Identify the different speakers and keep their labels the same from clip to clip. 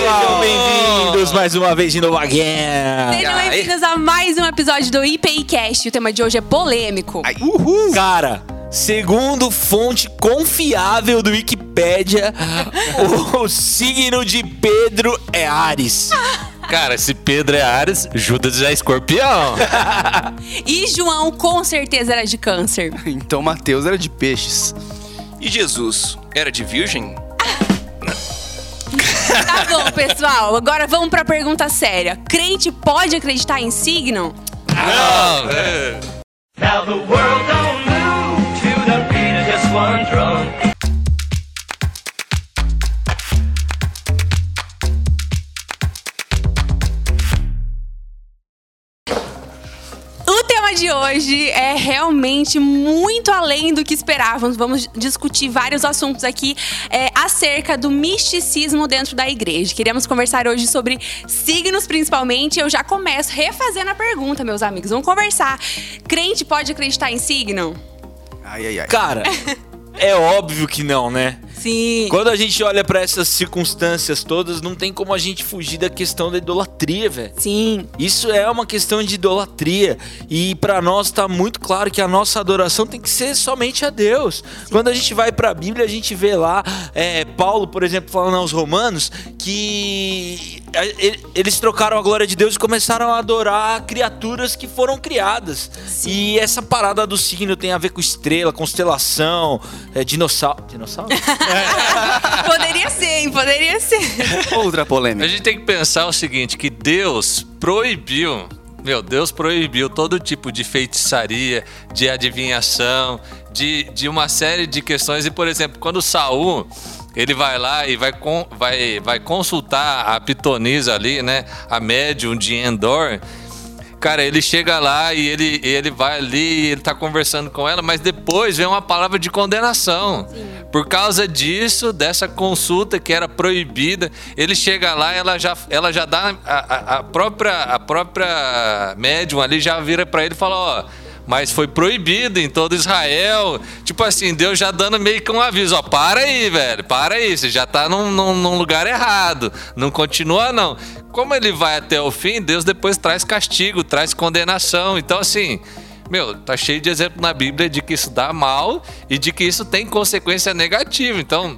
Speaker 1: pessoal, bem-vindos mais uma vez de novo again.
Speaker 2: Sejam bem-vindos a mais um episódio do IPIcast. O tema de hoje é polêmico.
Speaker 1: Uhul. Cara, segundo fonte confiável do Wikipédia, o signo de Pedro é Ares.
Speaker 3: Cara, se Pedro é Ares, Judas é escorpião.
Speaker 2: E João com certeza era de câncer.
Speaker 4: Então Mateus era de peixes.
Speaker 5: E Jesus era de virgem?
Speaker 2: Tá bom, pessoal. Agora vamos pra pergunta séria. Crente pode acreditar em signo?
Speaker 3: Não,
Speaker 6: Now the world don't move to the beat of just one drum.
Speaker 2: Tema de hoje é realmente muito além do que esperávamos. Vamos discutir vários assuntos aqui é, acerca do misticismo dentro da igreja. Queríamos conversar hoje sobre signos, principalmente. Eu já começo refazendo a pergunta, meus amigos. Vamos conversar. Crente pode acreditar em signo?
Speaker 4: Ai, ai, ai.
Speaker 1: Cara, é óbvio que não, né?
Speaker 2: Sim.
Speaker 1: Quando a gente olha pra essas circunstâncias todas, não tem como a gente fugir da questão da idolatria, velho.
Speaker 2: Sim.
Speaker 1: Isso é uma questão de idolatria e pra nós tá muito claro que a nossa adoração tem que ser somente a Deus. Quando a gente vai pra Bíblia, a gente vê lá é, Paulo, por exemplo, falando aos Romanos que eles trocaram a glória de Deus e começaram a adorar criaturas que foram criadas. E essa parada do signo tem a ver com estrela, constelação, é, dinossauro. Dinossauro?
Speaker 2: Poderia ser, hein? Poderia ser.
Speaker 4: Outra
Speaker 3: A
Speaker 4: polêmica.
Speaker 3: gente tem que pensar o seguinte, que Deus proibiu, meu, Deus proibiu todo tipo de feitiçaria, de adivinhação, de, de uma série de questões. E, por exemplo, quando Saul, ele vai lá e vai, con- vai, vai consultar a pitonisa ali, né, a médium de Endor, Cara, ele chega lá e ele, ele vai ali, ele tá conversando com ela, mas depois vem uma palavra de condenação. Por causa disso, dessa consulta que era proibida, ele chega lá, ela já, ela já dá a, a- a própria a própria médium ali já vira pra ele e fala, ó, mas foi proibido em todo Israel. Tipo assim, Deus já dando meio que um aviso, ó, para aí, velho, para aí, você já tá num, num- num lugar errado. Não continua, não. Como ele vai até o fim, Deus depois traz castigo, traz condenação. Então, assim, meu, tá cheio de exemplo na Bíblia de que isso dá mal e de que isso tem consequência negativa. Então,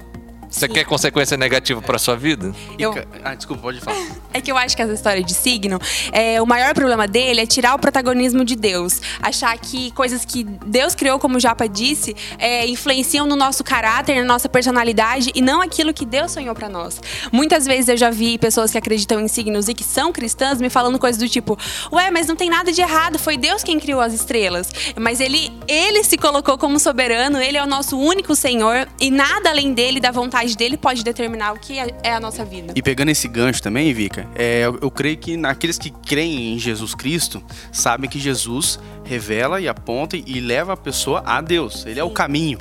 Speaker 3: você quer consequência negativa pra sua vida?
Speaker 2: Eu-
Speaker 4: Ah, desculpa, pode falar.
Speaker 2: É que eu acho que essa história de signo, é, o maior problema dele é tirar o protagonismo de Deus. Achar que coisas que Deus criou, como o Japa disse, é, influenciam no nosso caráter, na nossa personalidade e não aquilo que Deus sonhou pra nós. Muitas vezes eu já vi pessoas que acreditam em signos e que são cristãs me falando coisas do tipo: Ué, mas não tem nada de errado, foi Deus quem criou as estrelas. Mas ele, ele se colocou como soberano, ele é o nosso único Senhor e nada além dele, da vontade dele, pode determinar o que é é a nossa vida.
Speaker 4: E pegando esse gancho também, Vika, é, eu, eu creio que aqueles que creem em Jesus Cristo sabem que Jesus revela e aponta e leva a pessoa a Deus. Ele é o caminho.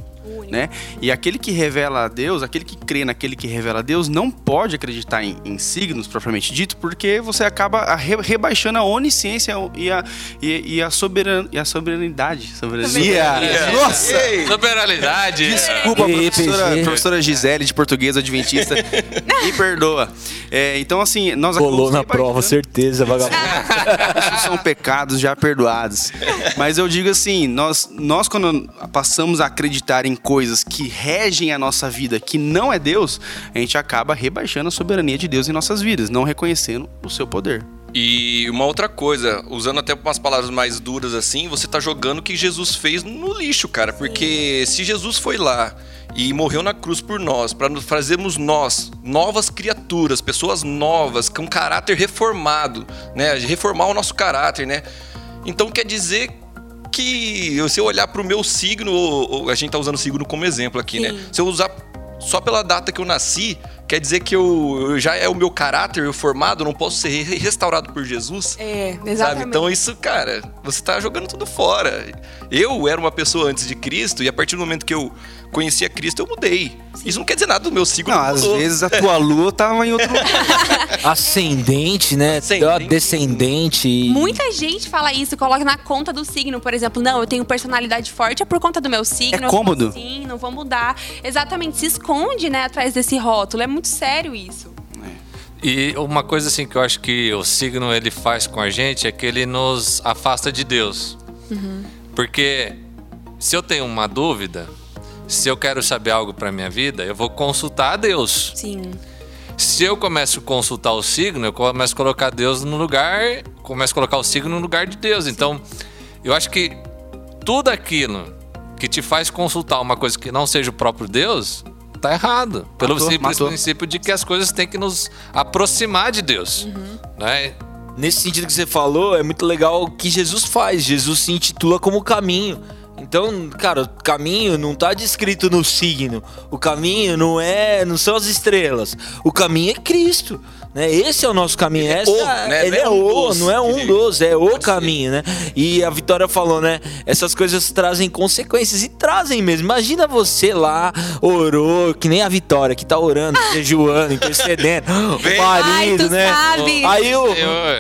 Speaker 4: Né? E aquele que revela a Deus, aquele que crê naquele que revela a Deus, não pode acreditar em, em signos propriamente dito, porque você acaba re- rebaixando a onisciência e a, e, e a, soberan, e a soberanidade. Soberania. Nossa!
Speaker 3: Soberanidade.
Speaker 4: Desculpa,
Speaker 1: Ei,
Speaker 4: professora, professora Gisele, de português adventista. Me perdoa. É, então, assim, nós
Speaker 1: Colou na prova, certeza, vagabundo.
Speaker 4: Isso são pecados já perdoados. Mas eu digo assim, nós, nós quando passamos a acreditar em coisas que regem a nossa vida, que não é Deus, a gente acaba rebaixando a soberania de Deus em nossas vidas, não reconhecendo o seu poder.
Speaker 5: E uma outra coisa, usando até umas palavras mais duras assim, você tá jogando o que Jesus fez no lixo, cara. Porque se Jesus foi lá e morreu na cruz por nós, para fazermos nós novas criaturas, pessoas novas, com caráter reformado, né? Reformar o nosso caráter, né? Então quer dizer que se eu olhar pro meu signo, a gente tá usando o signo como exemplo aqui, né?
Speaker 2: Sim.
Speaker 5: Se eu usar só pela data que eu nasci, quer dizer que eu, eu já é o meu caráter formado, eu não posso ser re- restaurado por Jesus?
Speaker 2: É,
Speaker 5: Sabe?
Speaker 2: exatamente.
Speaker 5: Então isso, cara, você tá jogando tudo fora. Eu era uma pessoa antes de Cristo e a partir do momento que eu conheci a Cristo, eu mudei. Isso não quer dizer nada do meu signo.
Speaker 4: Não, às vezes a tua lua tava em outro lugar.
Speaker 1: Ascendente, né?
Speaker 5: Ascendente.
Speaker 1: Descendente.
Speaker 2: Muita gente fala isso, coloca na conta do signo, por exemplo. Não, eu tenho personalidade forte é por conta do meu signo.
Speaker 4: É cômodo.
Speaker 2: Assim, não vou mudar. Exatamente, se esconde, né, atrás desse rótulo. É muito sério isso.
Speaker 3: E uma coisa assim que eu acho que o signo ele faz com a gente é que ele nos afasta de Deus. Porque se eu tenho uma dúvida, se eu quero saber algo para minha vida, eu vou consultar a Deus.
Speaker 2: Sim.
Speaker 3: Se eu começo a consultar o signo, eu começo a colocar Deus no lugar, começo a colocar o signo no lugar de Deus. Então, eu acho que tudo aquilo que te faz consultar uma coisa que não seja o próprio Deus, tá errado. Pelo
Speaker 4: Matou,
Speaker 3: simples
Speaker 4: matou.
Speaker 3: princípio de que as coisas têm que nos aproximar de Deus. Né?
Speaker 1: Nesse sentido que você falou, é muito legal o que Jesus faz. Jesus se intitula como caminho. Então, cara, o caminho não tá descrito no signo. O caminho não é, não são as estrelas. O caminho é Cristo, né? Esse é o nosso caminho.
Speaker 5: Ele é
Speaker 1: Essa,
Speaker 5: o, né?
Speaker 1: Ele
Speaker 5: Não
Speaker 1: é
Speaker 5: é um
Speaker 1: o,
Speaker 5: dos,
Speaker 1: não é um dos, é o
Speaker 5: pode
Speaker 1: caminho, né? E a Vitória falou, né? Essas coisas trazem consequências e trazem mesmo. Imagina você lá orou, que nem a Vitória que tá orando, jejuando, intercedendo, o marido,
Speaker 2: Ai,
Speaker 1: né?
Speaker 2: sabe.
Speaker 1: Aí o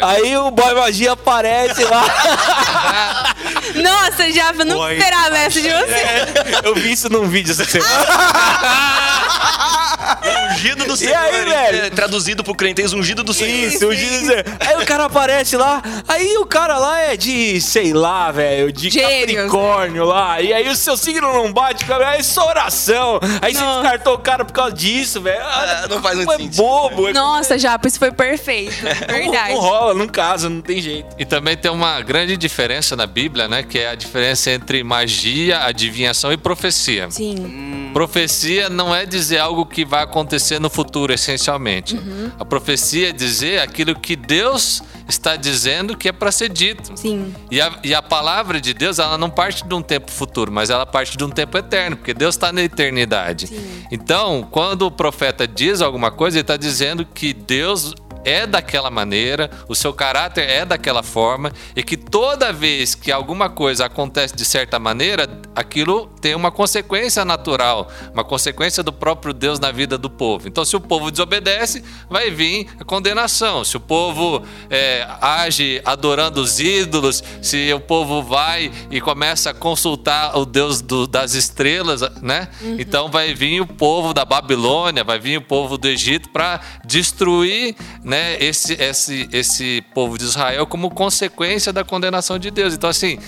Speaker 1: aí o boy magia aparece lá.
Speaker 2: Nossa, já eu não esperava essa de você.
Speaker 1: Eu vi isso num vídeo essa semana.
Speaker 5: Ungido do Senhor.
Speaker 1: aí,
Speaker 5: hein?
Speaker 1: velho?
Speaker 5: É, Traduzido pro crentez, ungido do Senhor.
Speaker 1: Isso, o dizer. Aí o cara aparece lá, aí o cara lá é de, sei lá, velho, de
Speaker 2: Gêmeos.
Speaker 1: Capricórnio lá. E aí o seu signo não bate, cara, é só oração. Aí você
Speaker 2: Nossa.
Speaker 1: descartou o cara por causa disso, velho.
Speaker 5: Ah, não faz muito
Speaker 1: é
Speaker 5: sentido,
Speaker 1: bobo. É
Speaker 2: Nossa, Japa, isso foi perfeito. Verdade.
Speaker 1: Não rola, não casa, não tem jeito.
Speaker 3: E também tem uma grande diferença na Bíblia, né? Que é a diferença entre magia, adivinhação e profecia.
Speaker 2: Sim.
Speaker 3: Profecia não é dizer algo que vai acontecer no futuro, essencialmente. A profecia é dizer aquilo que Deus está dizendo que é para ser dito.
Speaker 2: Sim.
Speaker 3: E a, e a palavra de Deus, ela não parte de um tempo futuro, mas ela parte de um tempo eterno, porque Deus está na eternidade. Então, quando o profeta diz alguma coisa, ele está dizendo que Deus é daquela maneira, o seu caráter é daquela forma, e que toda vez que alguma coisa acontece de certa maneira, aquilo tem uma consequência natural, uma consequência do próprio Deus na vida do povo. Então, se o povo desobedece, vai vir a condenação. Se o povo é, age adorando os ídolos, se o povo vai e começa a consultar o Deus do- das estrelas, né? Então vai vir o povo da Babilônia, vai vir o povo do Egito para destruir, né? Esse, esse, esse povo de Israel como consequência da condenação de Deus. Então assim.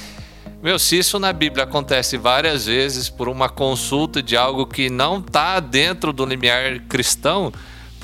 Speaker 3: Meu, se isso na Bíblia acontece várias vezes por uma consulta de algo que não está dentro do limiar cristão,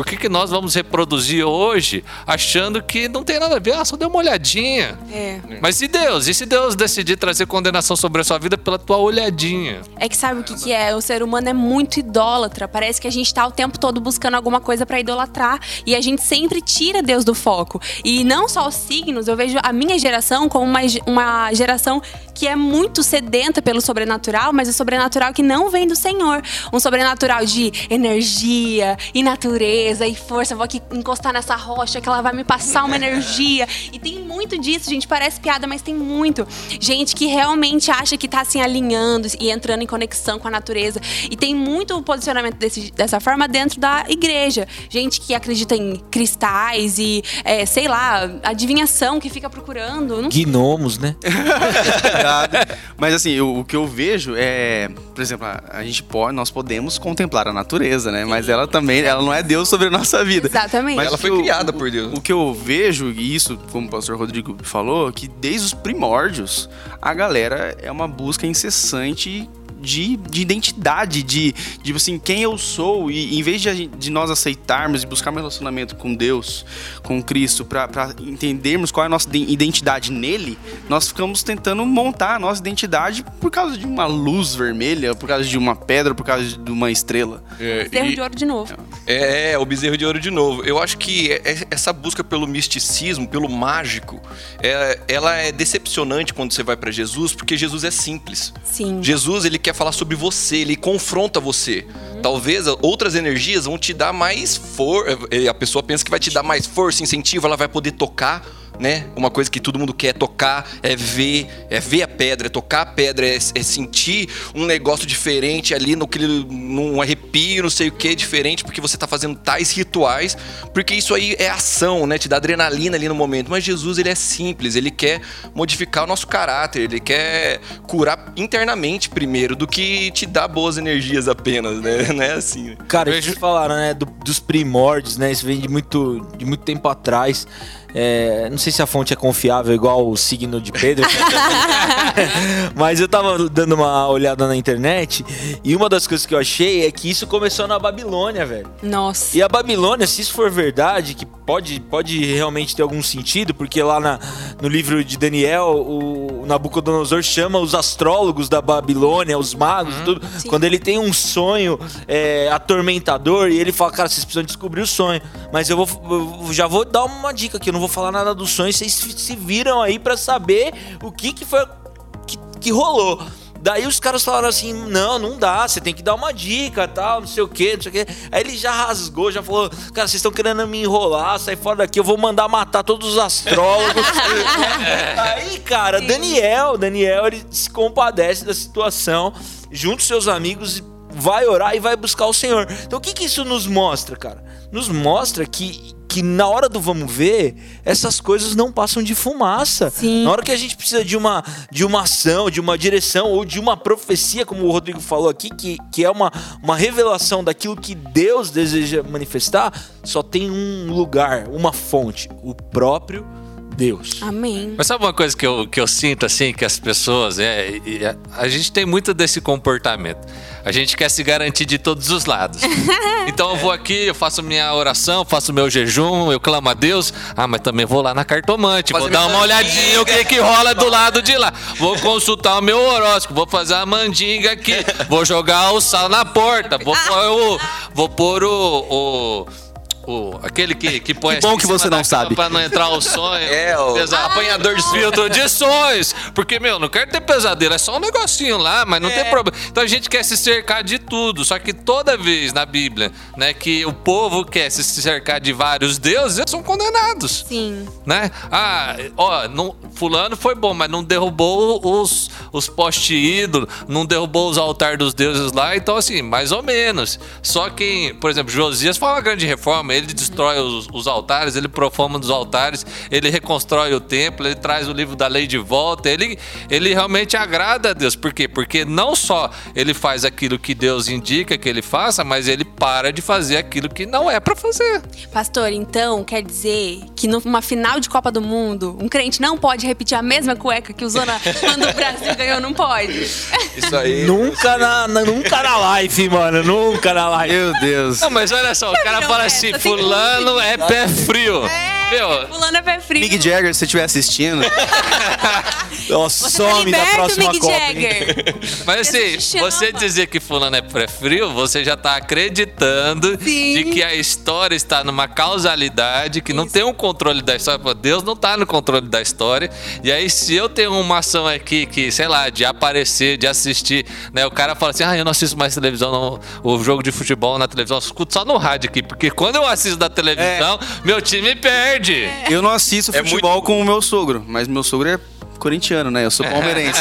Speaker 3: por que, que nós vamos reproduzir hoje achando que não tem nada a ver? Ah, só deu uma olhadinha.
Speaker 2: É.
Speaker 3: Mas e Deus? E se Deus decidir trazer condenação sobre a sua vida pela tua olhadinha?
Speaker 2: É que sabe o que, que é? O ser humano é muito idólatra. Parece que a gente tá o tempo todo buscando alguma coisa pra idolatrar. E a gente sempre tira Deus do foco. E não só os signos, eu vejo a minha geração como uma, uma geração que é muito sedenta pelo sobrenatural, mas o sobrenatural que não vem do Senhor. Um sobrenatural de energia e natureza e força. Vou aqui encostar nessa rocha que ela vai me passar uma energia. E tem muito disso, gente. Parece piada, mas tem muito. Gente que realmente acha que tá assim alinhando e entrando em conexão com a natureza. E tem muito posicionamento desse- dessa forma dentro da igreja. Gente que acredita em cristais e, é, sei lá, adivinhação que fica procurando. Não
Speaker 1: Gnomos, né?
Speaker 4: Mas assim, eu- o que eu vejo é, por exemplo, a, a gente pode, nós podemos contemplar a natureza, né? Mas ela também, ela não é Deus sobre a nossa vida.
Speaker 2: Exatamente.
Speaker 4: Mas
Speaker 5: Ela foi criada por Deus.
Speaker 4: O que eu vejo, e isso, como o pastor Rodrigo falou, que desde os primórdios, a galera é uma busca incessante de, de identidade, de, de assim, quem eu sou. E em vez de, de nós aceitarmos e buscar um relacionamento com Deus, com Cristo, para entendermos qual é a nossa de- identidade nele, nós ficamos tentando montar a nossa identidade por causa de uma luz vermelha, por causa de uma pedra, por causa de uma estrela.
Speaker 5: É,
Speaker 2: Cerro
Speaker 5: e-
Speaker 2: de ouro de novo.
Speaker 5: É, o bezerro de ouro de novo. Eu acho que é- é- essa busca pelo misticismo, pelo mágico, é- ela é decepcionante quando você vai pra Jesus, porque Jesus é simples.
Speaker 2: Sim.
Speaker 5: Jesus, ele quer falar sobre você, ele confronta você. Talvez outras energias vão te dar mais força. A pessoa pensa que vai te dar mais força, incentivo, ela vai poder tocar né? Uma coisa que todo mundo quer tocar, é ver, é ver a pedra, é tocar a pedra, é, é sentir um negócio diferente ali, no, num arrepio, não sei o que, diferente, porque você tá fazendo tais rituais, porque isso aí é ação, né? Te dá adrenalina ali no momento. Mas Jesus, ele é simples, ele quer modificar o nosso caráter, ele quer curar internamente primeiro, do que te dar boas energias apenas, né? Não é assim.
Speaker 1: Cara, vocês falaram, né, do- dos primórdios, né? Isso vem de muito, de muito tempo atrás. É, não sei se a fonte é confiável, igual o signo de Pedro. Mas eu tava dando uma olhada na internet e uma das coisas que eu achei é que isso começou na Babilônia, velho.
Speaker 2: Nossa.
Speaker 1: E a Babilônia, se isso for verdade, que pode, pode realmente ter algum sentido, porque lá na- no livro de Daniel, o Nabucodonosor chama os astrólogos da Babilônia, os magos e tudo,
Speaker 2: Sim.
Speaker 1: quando ele tem um sonho é, atormentador e ele fala, cara, vocês precisam descobrir o sonho. Mas eu, vou, eu já vou dar uma dica aqui, eu não vou falar nada do sonho, vocês se viram aí pra saber o que, que foi que, que rolou. Daí os caras falaram assim: não, não dá, você tem que dar uma dica, tal, não sei o que, não sei o que. Aí ele já rasgou, já falou: cara, vocês estão querendo me enrolar, sai fora daqui, eu vou mandar matar todos os astrólogos. Aí, cara, Daniel, Daniel, ele se compadece da situação, junto com seus amigos, vai orar e vai buscar o Senhor. Então o que, que isso nos mostra, cara? Nos mostra que. Que na hora do vamos ver, essas coisas não passam de fumaça.
Speaker 2: Sim.
Speaker 1: Na hora que a gente precisa de uma, de uma ação, de uma direção ou de uma profecia, como o Rodrigo falou aqui, que, que é uma, uma revelação daquilo que Deus deseja manifestar, só tem um lugar, uma fonte: o próprio Deus.
Speaker 2: Amém.
Speaker 3: Mas sabe uma coisa que eu, que eu sinto assim, que as pessoas, é, e a, gente tem muito desse comportamento. A gente quer se garantir de todos os lados. Então eu vou aqui, eu faço minha oração, faço meu jejum, eu clamo a Deus. Ah, mas também vou lá na cartomante, vou
Speaker 5: Fazer
Speaker 3: dar uma olhadinha o que que rola do lado de lá. Vou consultar o meu horóscopo, vou fazer a mandinga aqui, vou jogar o sal na porta, vou pôr o, vou pôr o, o o- aquele que, que põe
Speaker 4: Que bom que você não sabe.
Speaker 3: Pra não entrar o sonho.
Speaker 5: É, o
Speaker 3: Exato.
Speaker 5: apanhador de
Speaker 3: Filtro de sonhos. Porque, meu, não quero ter pesadelo, é só um negocinho lá, mas não tem problema. Então a gente quer se cercar de tudo. Só que toda vez na Bíblia, né, que o povo quer se cercar de vários deuses, eles são condenados.
Speaker 2: Sim.
Speaker 3: Né? Ah, ó, não, fulano foi bom, mas não derrubou os, os postes ídolos, não derrubou os altares dos deuses lá, então assim, mais ou menos. Só que, por exemplo, Josias foi uma grande reforma, ele destrói os, os altares, ele profana dos altares, ele reconstrói o templo, ele traz o livro da lei de volta, ele, ele realmente agrada a Deus. Por quê? Porque não só ele faz aquilo que Deus indica que ele faça, mas ele para de fazer aquilo que não é pra fazer.
Speaker 2: Pastor, então quer dizer que numa final de Copa do Mundo, um crente não pode repetir a mesma cueca que usou na, quando o Brasil ganhou, não pode?
Speaker 5: Isso aí.
Speaker 1: Nunca na, na- nunca na live, mano. Nunca na live.
Speaker 4: Meu Deus.
Speaker 3: Não, mas olha só, o cara
Speaker 2: Não,
Speaker 3: fala
Speaker 2: essa
Speaker 3: assim, fulano
Speaker 2: que-
Speaker 3: é pé frio. Meu,
Speaker 2: Fulano é pé frio.
Speaker 4: Mick Jagger, se você estiver assistindo,
Speaker 2: Você tá
Speaker 1: some da
Speaker 2: liberto,
Speaker 1: próxima
Speaker 2: Mick
Speaker 1: Copa.
Speaker 2: Jagger.
Speaker 3: mas assim, você dizer que fulano é pé frio, você já tá acreditando
Speaker 2: Sim.
Speaker 3: de que a história está numa causalidade, que não tem um controle da história. Deus não tá no controle da história. E aí, se eu tenho uma ação aqui que, sei lá, de aparecer, de assistir, né? O cara fala assim, ah, eu não assisto mais televisão, não, o jogo de futebol na televisão, eu escuto só no rádio aqui, porque quando eu assisto da televisão, meu time perde.
Speaker 4: eu não assisto
Speaker 5: É
Speaker 4: futebol com o meu sogro, mas meu sogro é corintiano, né? Eu sou palmeirense.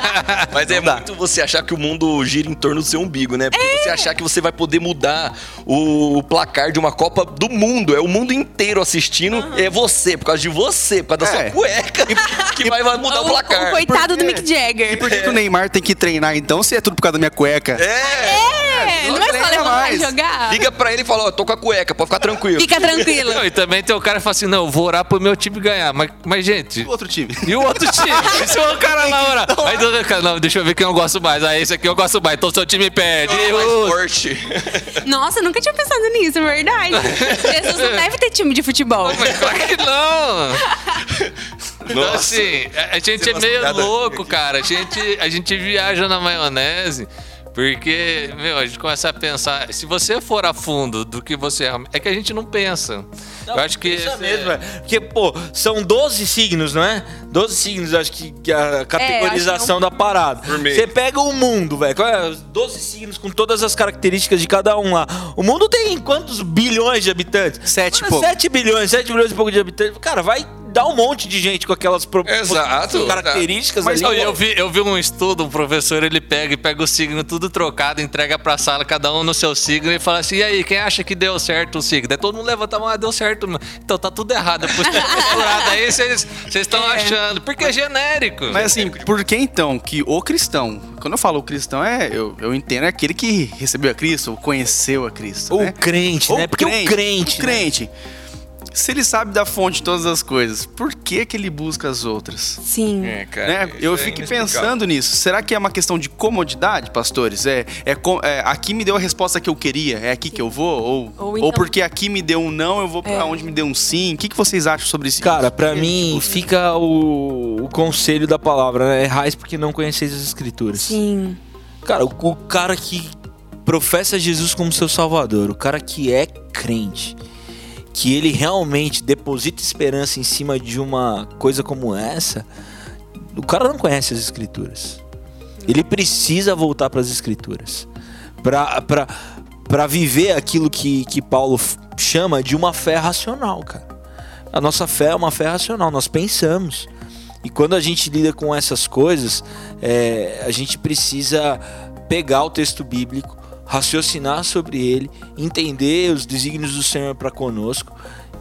Speaker 5: Mas é
Speaker 4: dá.
Speaker 5: muito você achar que o mundo gira em torno do seu umbigo, né? Porque você achar que você vai poder mudar o placar de uma Copa do mundo. É o mundo inteiro assistindo. É você, por causa de você, por causa da
Speaker 4: É.
Speaker 5: sua cueca, que vai, vai mudar o,
Speaker 2: O,
Speaker 5: placar.
Speaker 2: o coitado do? Mick Jagger.
Speaker 4: Por que, que o Neymar tem que treinar então, se é tudo por causa da minha cueca?
Speaker 5: É!
Speaker 2: É, não é só levantar e jogar.
Speaker 5: Liga pra ele e fala, ó, tô com a cueca, pode ficar tranquilo.
Speaker 2: Fica tranquilo.
Speaker 3: Não, e também tem o cara que fala assim, não, eu vou orar pro meu time ganhar. Mas, mas gente,
Speaker 4: O outro time.
Speaker 3: E o outro time? Se o cara lá ora. Aí não, deixa eu ver quem eu gosto mais. Ah, esse aqui eu gosto mais. Então seu time perde.
Speaker 5: É mais
Speaker 3: Uh,
Speaker 5: forte.
Speaker 2: Nossa, eu nunca tinha pensado nisso, é verdade. Jesus não deve ter time de futebol.
Speaker 3: Mas claro que não. Então,
Speaker 5: Nossa.
Speaker 3: assim, a gente é
Speaker 5: Você
Speaker 3: meio
Speaker 5: a ver
Speaker 3: louco,
Speaker 5: aqui.
Speaker 3: cara. A gente, a gente viaja na maionese. Porque, meu, a gente começa a pensar. Se você for a fundo do que você realmente. É que a gente não pensa.
Speaker 1: Não,
Speaker 3: eu acho que.
Speaker 1: Isso mesmo, velho. Porque, pô, são 12 signos, não é? 12 signos, acho que, que a categorização da parada.
Speaker 5: Por mês.
Speaker 1: Você pega o mundo, velho. qual é? Os 12 signos com todas as características de cada um lá. O mundo tem quantos bilhões de habitantes?
Speaker 4: Sete e
Speaker 1: Mano,
Speaker 4: pouco.
Speaker 1: 7 bilhões, 7 bilhões e pouco de habitantes. Cara, vai dá um monte de gente com aquelas pro-
Speaker 5: Exato.
Speaker 1: características
Speaker 4: Mas
Speaker 1: ali.
Speaker 3: Eu, vi, eu vi um estudo, um professor, ele pega e pega o signo tudo trocado, entrega pra sala, cada um no seu signo, e fala assim, e aí, quem acha que deu certo o signo? Daí todo mundo levanta a mão, ah, deu certo. mano. Então tá tudo errado, depois tá misturado aí, vocês estão achando, porque é genérico.
Speaker 4: Mas assim, por que então que o cristão, quando eu falo o cristão, é, eu, eu entendo é aquele que recebeu a Cristo, ou conheceu a Cristo.
Speaker 1: Ou
Speaker 4: né?
Speaker 1: crente,
Speaker 4: Ou
Speaker 1: né? Porque o crente.
Speaker 4: o crente. Se ele sabe da fonte de todas as coisas, por que que ele busca as outras?
Speaker 2: Sim.
Speaker 5: É, cara,
Speaker 4: Né? Eu
Speaker 5: é
Speaker 4: fico pensando nisso. Será que é uma questão de comodidade, pastores? É, é, com- é, aqui me deu a resposta que eu queria, é aqui que eu vou? Ou,
Speaker 2: Ou
Speaker 4: ou,
Speaker 2: então-
Speaker 4: porque aqui me deu um não, eu vou pra
Speaker 2: É.
Speaker 4: onde me deu um sim? O que, que vocês acham sobre isso?
Speaker 1: Cara, pra mim fica o, o conselho da palavra, né? Errais porque não conheceis as escrituras.
Speaker 2: Sim.
Speaker 1: Cara, o, o cara que professa Jesus como seu salvador, o cara que é crente, que ele realmente deposita esperança em cima de uma coisa como essa, o cara não conhece as escrituras. Ele precisa voltar para as escrituras para viver aquilo que, que Paulo chama de uma fé racional, cara. A nossa fé é uma fé racional, nós pensamos. E quando a gente lida com essas coisas, é, a gente precisa pegar o texto bíblico, raciocinar sobre ele, entender os desígnios do Senhor para conosco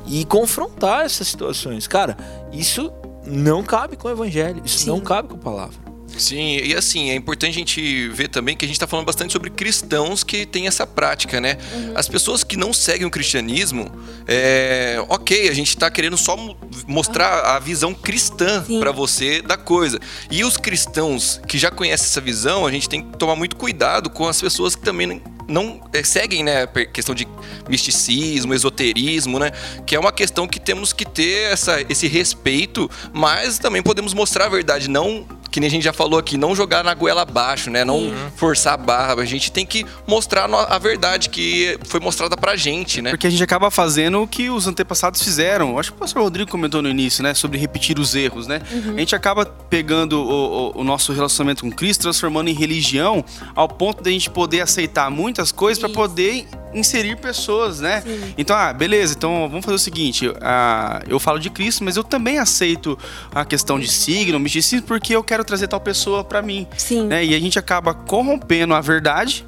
Speaker 1: e confrontar essas situações. Cara, isso não cabe com o evangelho, isso
Speaker 2: Sim.
Speaker 1: não cabe com a palavra.
Speaker 5: Sim, e assim, é importante a gente ver também que a gente está falando bastante sobre cristãos que têm essa prática, né?
Speaker 2: Uhum.
Speaker 5: As pessoas que não seguem o cristianismo, é, ok, a gente está querendo só mo- mostrar a visão cristã para você da coisa. E os cristãos que já conhecem essa visão, a gente tem que tomar muito cuidado com as pessoas que também não- é, seguem, né, questão de misticismo, esoterismo, né? Que é uma questão que temos que ter essa, esse respeito, mas também podemos mostrar a verdade, não que nem a gente já falou aqui, não jogar na goela abaixo, né? Não forçar a barra. A gente tem que mostrar a verdade que foi mostrada pra gente, né?
Speaker 4: Porque a gente acaba fazendo o que os antepassados fizeram. Acho que o pastor Rodrigo comentou no início, né? Sobre repetir os erros, né? A gente acaba pegando o, o- o nosso relacionamento com Cristo, transformando em religião, ao ponto de a gente poder aceitar muitas coisas para poder inserir pessoas, né?
Speaker 2: Sim.
Speaker 4: Então, ah, beleza, então vamos fazer o seguinte: ah, eu falo de Cristo, mas eu também aceito a questão de signo, misticismo, porque eu quero trazer tal pessoa para mim.
Speaker 2: Sim.
Speaker 4: Né? E a gente acaba corrompendo a verdade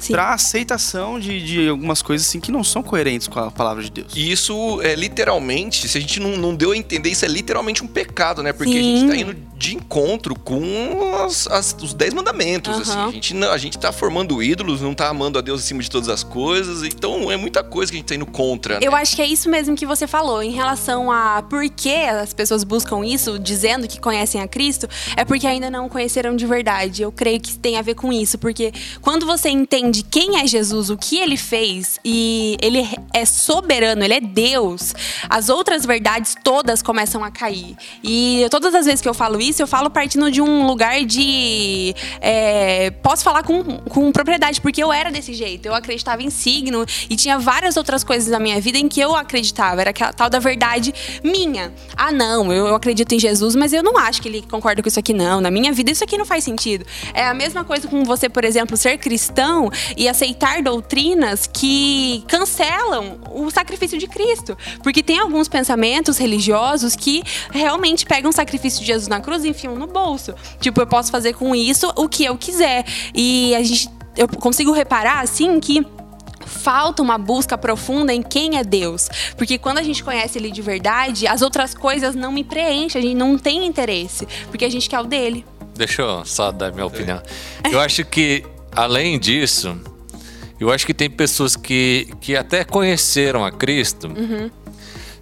Speaker 2: Sim.
Speaker 4: para aceitação de, de algumas coisas assim que não são coerentes com a palavra de Deus.
Speaker 5: E isso é literalmente, se a gente não, não deu a entender, isso é literalmente um pecado, né? Porque a
Speaker 2: Sim.
Speaker 5: gente tá indo de encontro com as- as- os dez mandamentos, assim.
Speaker 2: Aham.
Speaker 5: A gente, não, a gente tá formando ídolos, não tá amando a Deus acima de todas as coisas. Então é muita coisa que a gente tá indo contra, né?
Speaker 2: Eu acho que é isso mesmo que você falou. Em relação a por que as pessoas buscam isso, dizendo que conhecem a Cristo, é porque ainda não o conheceram de verdade. Eu creio que tem a ver com isso. Porque quando você entende quem é Jesus, o que ele fez, e ele é soberano, ele é Deus, as outras verdades todas começam a cair. E todas as vezes que eu falo isso, eu falo partindo de um lugar de. é, posso falar com, com propriedade, porque eu era desse jeito. Eu acreditava em signo e tinha várias outras coisas na minha vida em que eu acreditava. Era aquela tal da verdade minha. Ah, não, eu, eu acredito em Jesus, mas eu não acho que ele concorda com isso aqui, não. Na minha vida, isso aqui não faz sentido. É a mesma coisa com você, por exemplo, ser cristão e aceitar doutrinas que cancelam o sacrifício de Cristo. Porque tem alguns pensamentos religiosos que realmente pegam o sacrifício de Jesus na cruz e enfiam no bolso. Tipo, eu posso fazer com isso o que eu quiser. E a gente. Eu consigo reparar, assim, que falta uma busca profunda em quem é Deus. Porque quando a gente conhece Ele de verdade, as outras coisas não me preenchem, a gente não tem interesse. Porque a gente quer o dele.
Speaker 3: Deixa eu só dar minha opinião. Eu acho que, além disso, eu acho que tem pessoas que, que até conheceram a Cristo,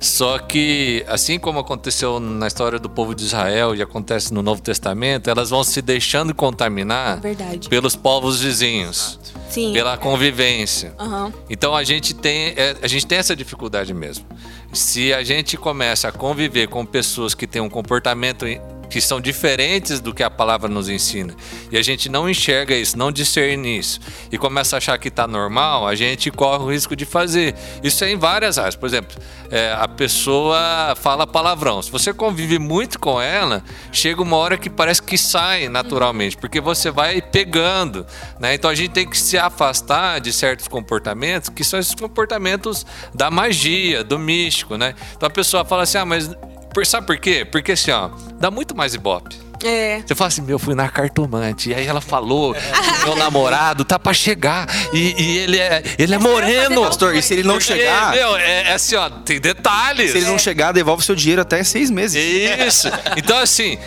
Speaker 3: só que, assim como aconteceu na história do povo de Israel e acontece no Novo Testamento, elas vão se deixando contaminar
Speaker 2: Verdade.
Speaker 3: pelos povos vizinhos,
Speaker 2: Sim.
Speaker 3: pela convivência.
Speaker 2: Aham.
Speaker 3: Então a gente tem é, a gente tem essa dificuldade mesmo. Se a gente começa a conviver com pessoas que têm um comportamento que são diferentes do que a palavra nos ensina e a gente não enxerga isso, não discerne isso e começa a achar que está normal, a gente corre o risco de fazer. Isso é em várias áreas. Por exemplo, é, a pessoa fala palavrão. Se você convive muito com ela, chega uma hora que parece que sai naturalmente, porque você vai pegando, né? Então a gente tem que se afastar de certos comportamentos que são esses comportamentos da magia, do místico, né? Então a pessoa fala assim: "Ah, mas Por, sabe por quê? Porque assim, ó, dá muito mais ibope.
Speaker 2: É.
Speaker 3: Você fala assim, meu, fui na cartomante. E aí ela falou, meu namorado tá pra chegar. E, e ele é, ele é moreno.
Speaker 4: Pastor, e se ele não
Speaker 3: Porque,
Speaker 4: chegar,
Speaker 3: Meu, é, é assim, ó, tem detalhes.
Speaker 4: se ele não chegar, devolve seu dinheiro até seis meses.
Speaker 3: Isso. Então, assim,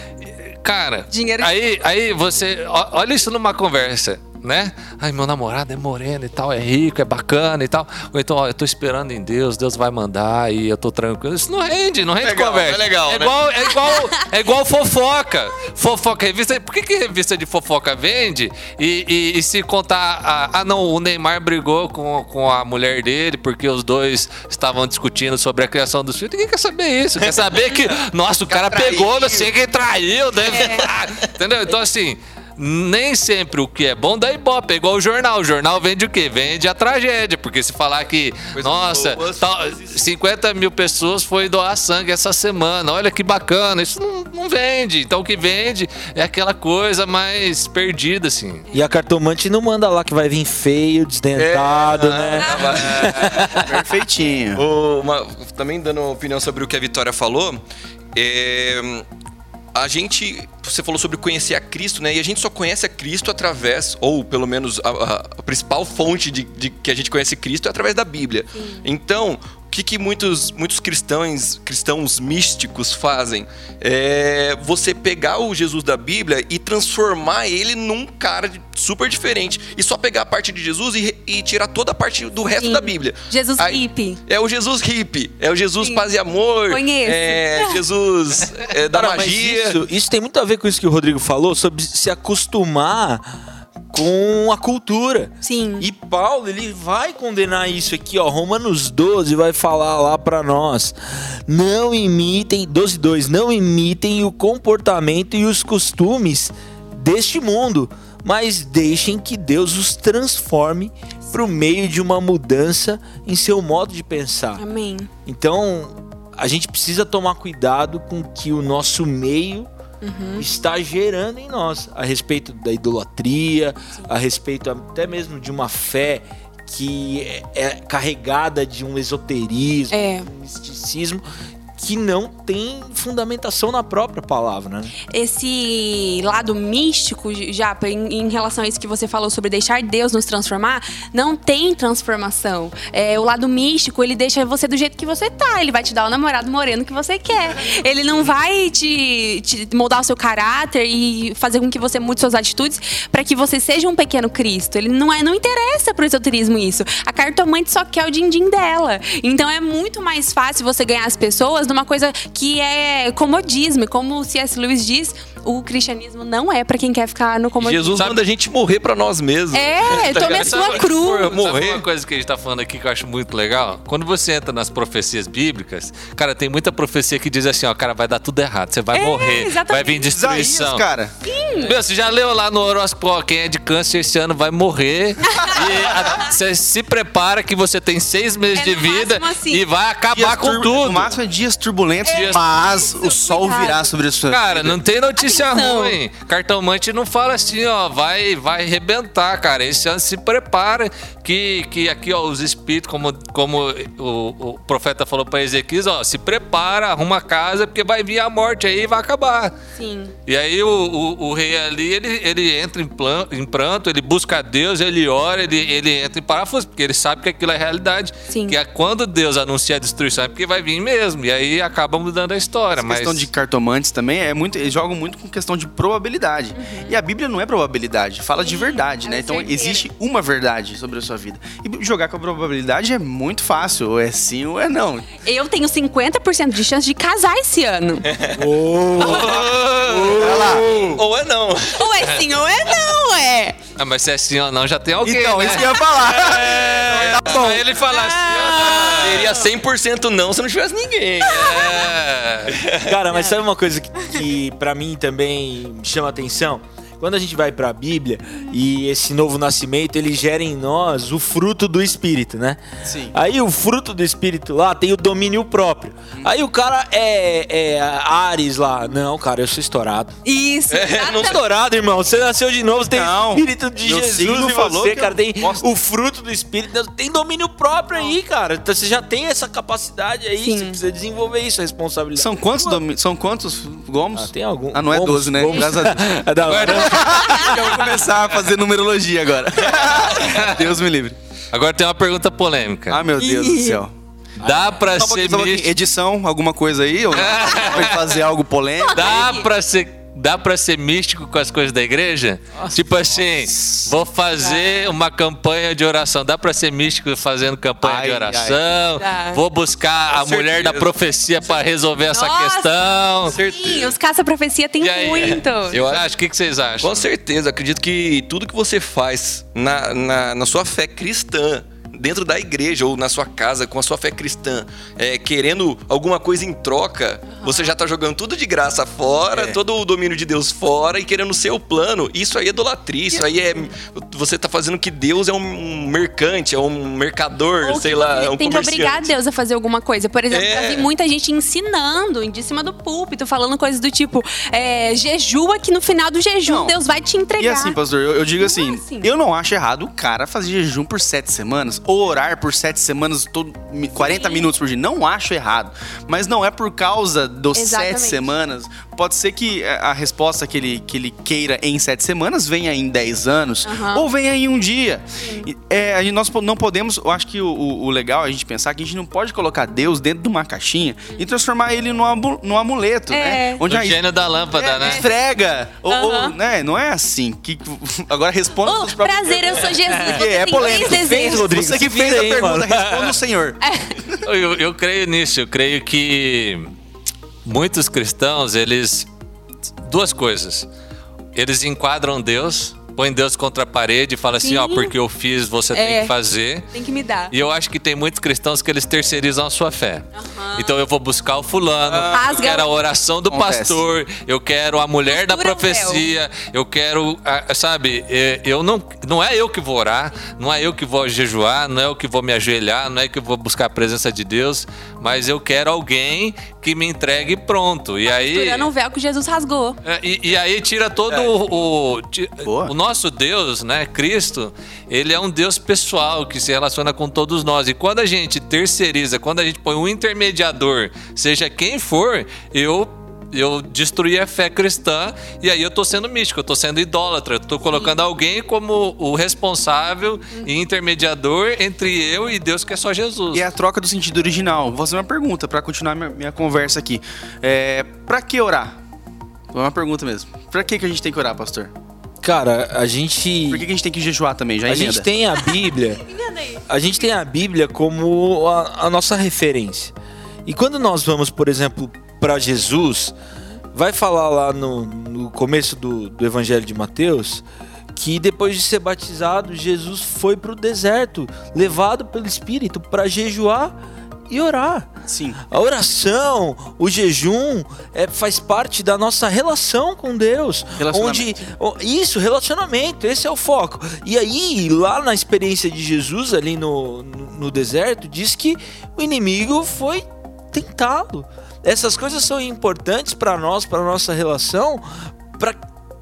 Speaker 3: cara,
Speaker 2: Dinheiro-
Speaker 3: aí, aí você. Olha isso numa conversa. Né? Ai, meu namorado é moreno e tal, é rico, é bacana e tal. Ou então, ó, eu tô esperando em Deus, Deus vai mandar e eu tô tranquilo. Isso não rende, não rende
Speaker 5: Legal,
Speaker 3: conversa.
Speaker 5: é legal,
Speaker 3: é
Speaker 5: né?
Speaker 3: igual, é igual, é igual fofoca. Fofoca, revista. Por que, que revista de fofoca vende? E, e- e se contar. ah, ah, não, o Neymar brigou com, com a mulher dele porque os dois estavam discutindo sobre a criação dos filhos. Ninguém quer saber isso. Quer saber que, nossa, o cara pegou, não sei quem traiu, né? Entendeu? Então, assim. Nem sempre o que é bom dá ibope, é igual o jornal. O jornal vende o quê? Vende a tragédia. Porque se falar que, nossa, tal-
Speaker 5: coisas-
Speaker 3: 50 mil pessoas foi doar sangue essa semana. Olha que bacana. Isso não, não vende. Então o que vende é aquela coisa mais perdida, assim.
Speaker 1: E a cartomante não manda lá que vai vir feio, desdentado, né?
Speaker 4: Perfeitinho.
Speaker 5: O- uma- também dando opinião sobre o que a Vitória falou, é, a gente, você falou sobre conhecer a Cristo, né? E a gente só conhece a Cristo através, ou pelo menos a, a- a principal fonte de, de que a gente conhece Cristo é através da Bíblia. Então, o que, que muitos, muitos cristãos, cristãos místicos fazem? É você pegar o Jesus da Bíblia e transformar ele num cara super diferente. E só pegar a parte de Jesus e, e tirar toda a parte do resto
Speaker 2: Sim.
Speaker 5: da Bíblia.
Speaker 2: Jesus
Speaker 5: Aí-
Speaker 2: hippie.
Speaker 5: é o Jesus hippie, é o Jesus
Speaker 2: Sim.
Speaker 5: paz e amor.
Speaker 2: Conheço.
Speaker 5: É Jesus é, da
Speaker 1: Cara,
Speaker 5: magia.
Speaker 1: Isso, isso tem muito a ver com isso que o Rodrigo falou, sobre se acostumar com a cultura.
Speaker 2: Sim.
Speaker 1: E Paulo, ele vai condenar isso aqui, ó. Romanos 12 vai falar lá pra nós. Não imitem, 12, 2, não imitem o comportamento e os costumes deste mundo, mas deixem que Deus os transforme pro meio de uma mudança em seu modo de pensar.
Speaker 2: Amém.
Speaker 1: Então, a gente precisa tomar cuidado com que o nosso meio está gerando em nós a respeito da idolatria, a respeito até mesmo de uma fé que é, é carregada de um esoterismo,
Speaker 2: É.
Speaker 1: de um misticismo que não tem fundamentação na própria palavra, né?
Speaker 2: esse lado místico, Japa, em, em relação a isso que você falou sobre deixar Deus nos transformar, não tem transformação. É, o lado místico, ele deixa você do jeito que você tá. Ele vai te dar o namorado moreno que você quer. Ele não vai te, te moldar o seu caráter e fazer com que você mude suas atitudes para que você seja um pequeno Cristo. Ele não é, não interessa pro esoterismo isso. A cartomante só quer o din-din dela. Então é muito mais fácil você ganhar as pessoas numa coisa que é comodismo. Como o C.S. Lewis diz, o cristianismo não é para quem quer ficar no comodismo.
Speaker 5: Jesus
Speaker 3: Sabe-
Speaker 5: manda a gente morrer pra nós mesmos.
Speaker 2: É, tome a
Speaker 3: Sabe-
Speaker 2: sua cruz.
Speaker 5: Morrer.
Speaker 3: uma coisa que a gente tá falando aqui que eu acho muito legal? Quando você entra nas profecias bíblicas, cara, tem muita profecia que diz assim, ó, cara, vai dar tudo errado, você vai
Speaker 2: É,
Speaker 3: morrer,
Speaker 2: exatamente.
Speaker 3: vai vir
Speaker 4: Isaías,
Speaker 3: destruição.
Speaker 4: cara.
Speaker 3: Meu, você já leu lá no horóscopo, quem é de câncer esse ano vai morrer. e a- você se prepara que você tem seis meses
Speaker 2: É
Speaker 3: de vida
Speaker 2: assim.
Speaker 3: e vai acabar
Speaker 4: Dias
Speaker 3: com tudo.
Speaker 4: No máximo é dias turbulentos,
Speaker 3: Dias-
Speaker 4: mas o sol virá sobre a sua
Speaker 3: Cara,
Speaker 4: vida.
Speaker 3: não tem notícia
Speaker 2: Atenção.
Speaker 3: ruim. Cartomante não fala assim, ó, vai vai arrebentar, cara. Esse ano se prepara que, que aqui, ó, os espíritos, como, como o, o profeta falou pra Ezequias, ó, se prepara, arruma a casa, porque vai vir a morte aí e vai acabar.
Speaker 2: Sim.
Speaker 3: E aí o, o, o rei ali, ele, ele entra em, plan, em pranto, ele busca a Deus, ele ora, ele, ele entra em parafuso, porque ele sabe que aquilo é realidade.
Speaker 2: Sim.
Speaker 3: Que é quando Deus anuncia a destruição, é porque vai vir mesmo. E aí acaba mudando a história.
Speaker 4: Essa
Speaker 3: mas...
Speaker 4: questão de cartomantes também é muito. Eles jogam muito com questão de probabilidade. E a Bíblia não é probabilidade, fala de verdade,
Speaker 2: é
Speaker 4: né? Então
Speaker 2: certeiro.
Speaker 4: existe uma verdade sobre a sua vida. E jogar com a probabilidade é muito fácil. Ou é sim ou é não.
Speaker 2: Eu tenho 50% de chance de casar esse ano.
Speaker 4: Vai lá.
Speaker 5: Ou é não.
Speaker 2: ou é sim ou é não, é.
Speaker 3: Ah, mas se é assim ou não, já tem alguém,
Speaker 4: Então,
Speaker 3: né?
Speaker 4: isso que eu ia falar.
Speaker 3: É,
Speaker 4: Tá bom.
Speaker 3: Ele fala assim, ó,
Speaker 5: Seria 100% não se não tivesse ninguém.
Speaker 3: é...
Speaker 1: Cara, mas sabe uma coisa que, que para mim também chama atenção? Quando a gente vai pra Bíblia e esse novo nascimento, ele gera em nós o fruto do Espírito, né?
Speaker 4: Sim.
Speaker 1: Aí o fruto do Espírito lá tem o domínio próprio. Aí o cara é, é Ares lá. Não, cara, eu sou estourado.
Speaker 2: Isso.
Speaker 5: É, não
Speaker 1: Estourado, irmão. Você nasceu de novo, você tem
Speaker 4: Não.
Speaker 1: o Espírito de Jesus em
Speaker 4: falou
Speaker 1: você, cara. Tem
Speaker 4: posso-
Speaker 1: o fruto do Espírito. Tem domínio próprio aí, cara. Então você já tem essa capacidade aí.
Speaker 2: Sim.
Speaker 1: Você precisa desenvolver isso, a responsabilidade.
Speaker 4: São quantos, domi- são quantos gomos?
Speaker 1: Ah, tem algum.
Speaker 4: Ah, não é
Speaker 1: Gomos,
Speaker 4: 12, né?
Speaker 1: gomos.
Speaker 4: Graças a Deus.
Speaker 1: É.
Speaker 4: Eu vou começar a fazer numerologia agora. Deus me livre.
Speaker 3: Agora tem uma pergunta polêmica.
Speaker 4: Ah, meu Deus do céu.
Speaker 3: Dá pra
Speaker 4: Só um pouquinho,
Speaker 3: ser
Speaker 4: só um pouquinho. Edição, alguma coisa aí? Ou pode fazer algo polêmico?
Speaker 3: Dá pra ser. Dá pra ser místico com as coisas da igreja? tipo assim, vou fazer uma campanha de oração. Dá pra ser místico fazendo campanha
Speaker 4: Ai,
Speaker 3: de oração?
Speaker 2: Dá.
Speaker 3: Vou buscar a
Speaker 5: Com
Speaker 3: mulher da
Speaker 5: certeza.
Speaker 3: profecia pra resolver essa
Speaker 2: Nossa,
Speaker 3: questão.
Speaker 2: Sim, os caça-profecia tem
Speaker 3: aí?
Speaker 2: muito.
Speaker 3: Eu acho, o que, que vocês acham?
Speaker 5: Com certeza, acredito que tudo que você faz na, na, na sua fé cristã, dentro da igreja ou na sua casa com a sua fé cristã, é, querendo alguma coisa em troca, você já tá jogando tudo de graça fora,
Speaker 4: É.
Speaker 5: todo o domínio de Deus fora e querendo o seu plano. Isso aí é idolatria, isso aí é. Você tá fazendo que Deus é um mercante, é um mercador,
Speaker 2: Ou
Speaker 5: sei
Speaker 2: que
Speaker 5: lá, é um
Speaker 2: tem que
Speaker 5: comerciante.
Speaker 2: obrigar Deus a fazer alguma coisa. Por exemplo,
Speaker 5: É.
Speaker 2: já vi muita gente ensinando em de cima do púlpito, falando coisas do tipo: é, jejua que no final do jejum
Speaker 4: Não.
Speaker 2: Deus vai te entregar.
Speaker 4: E assim, pastor, eu, eu digo
Speaker 2: Não é
Speaker 4: assim,
Speaker 2: assim.
Speaker 4: eu não acho errado o cara fazer jejum por sete semanas, orar por sete semanas, todo, mi- 40 minutos por dia. Não acho errado. Mas não é por causa dos
Speaker 2: Exatamente.
Speaker 4: sete semanas. Pode ser que a a resposta que ele, que ele queira em sete semanas venha em 10 anos,
Speaker 2: Aham.
Speaker 4: ou venha em um dia. É, a gente- nós não podemos, eu acho que o, o- legal é a gente pensar que a gente não pode colocar Deus dentro de uma caixinha e transformar ele num, amu- num amuleto,
Speaker 2: É.
Speaker 4: né? Onde
Speaker 3: O
Speaker 4: a-
Speaker 3: gênio da lâmpada,
Speaker 4: é,
Speaker 3: né?
Speaker 4: Esfrega. Ou, ou, né? Não é assim. Que, agora responda próprios
Speaker 2: prazer, eu sou Jesus.
Speaker 4: É, é polêmico. Fez.
Speaker 1: Rodrigo.
Speaker 4: Você que fez a
Speaker 1: aí,
Speaker 4: pergunta,
Speaker 1: mano.
Speaker 4: responda o senhor.
Speaker 3: Eu, eu creio nisso, eu creio que muitos cristãos, eles. Duas coisas. Eles enquadram Deus, põem Deus contra a parede e assim:
Speaker 2: Sim.
Speaker 3: ó, porque eu fiz, você tem
Speaker 2: É.
Speaker 3: que fazer.
Speaker 2: Tem que me dar.
Speaker 3: E eu acho que tem muitos cristãos que eles terceirizam a sua fé. Então eu vou buscar o fulano, eu
Speaker 2: Rasga-
Speaker 3: quero a oração do pastor, eu quero a mulher da
Speaker 2: Costura o véu.
Speaker 3: profecia, eu quero, a- sabe, é, eu não, não é eu que vou orar, não é eu que vou jejuar, não é eu que vou me ajoelhar, não é que eu vou buscar a presença de Deus, mas eu quero alguém que me entregue pronto. E aí
Speaker 2: Costurando o véu que Jesus rasgou.
Speaker 3: é, E, e aí tira todo o, o,
Speaker 4: Boa.
Speaker 3: o nosso Deus, né, Cristo, ele é um Deus pessoal que se relaciona com todos nós. E quando a gente terceiriza, quando a gente põe um intermediador, seja quem for, eu eu destruí a fé cristã e aí eu tô sendo místico, eu tô sendo idólatra, eu tô colocando alguém como o responsável e intermediador entre eu e Deus que é só Jesus.
Speaker 4: E é a troca do sentido original. Vou fazer uma pergunta pra continuar minha, minha conversa aqui. É, pra que orar? É uma pergunta mesmo. Pra que, que a gente tem que orar, pastor?
Speaker 1: Cara, a gente.
Speaker 4: Por que, que a gente tem que jejuar também? Já
Speaker 1: A
Speaker 4: emenda.
Speaker 1: gente tem a Bíblia. a gente tem a Bíblia como a, a nossa referência. E quando nós vamos, por exemplo, para Jesus, vai falar lá no, no começo do, do Evangelho de Mateus que depois de ser batizado, Jesus foi para o deserto, levado pelo Espírito para jejuar e orar.
Speaker 4: Sim.
Speaker 1: A oração, o jejum, é, faz parte da nossa relação com Deus. Onde, isso, relacionamento, esse é o foco. E aí, lá na experiência de Jesus, ali no, no, no deserto, diz que o inimigo foi tentá-lo. Essas coisas são importantes para nós, para nossa relação,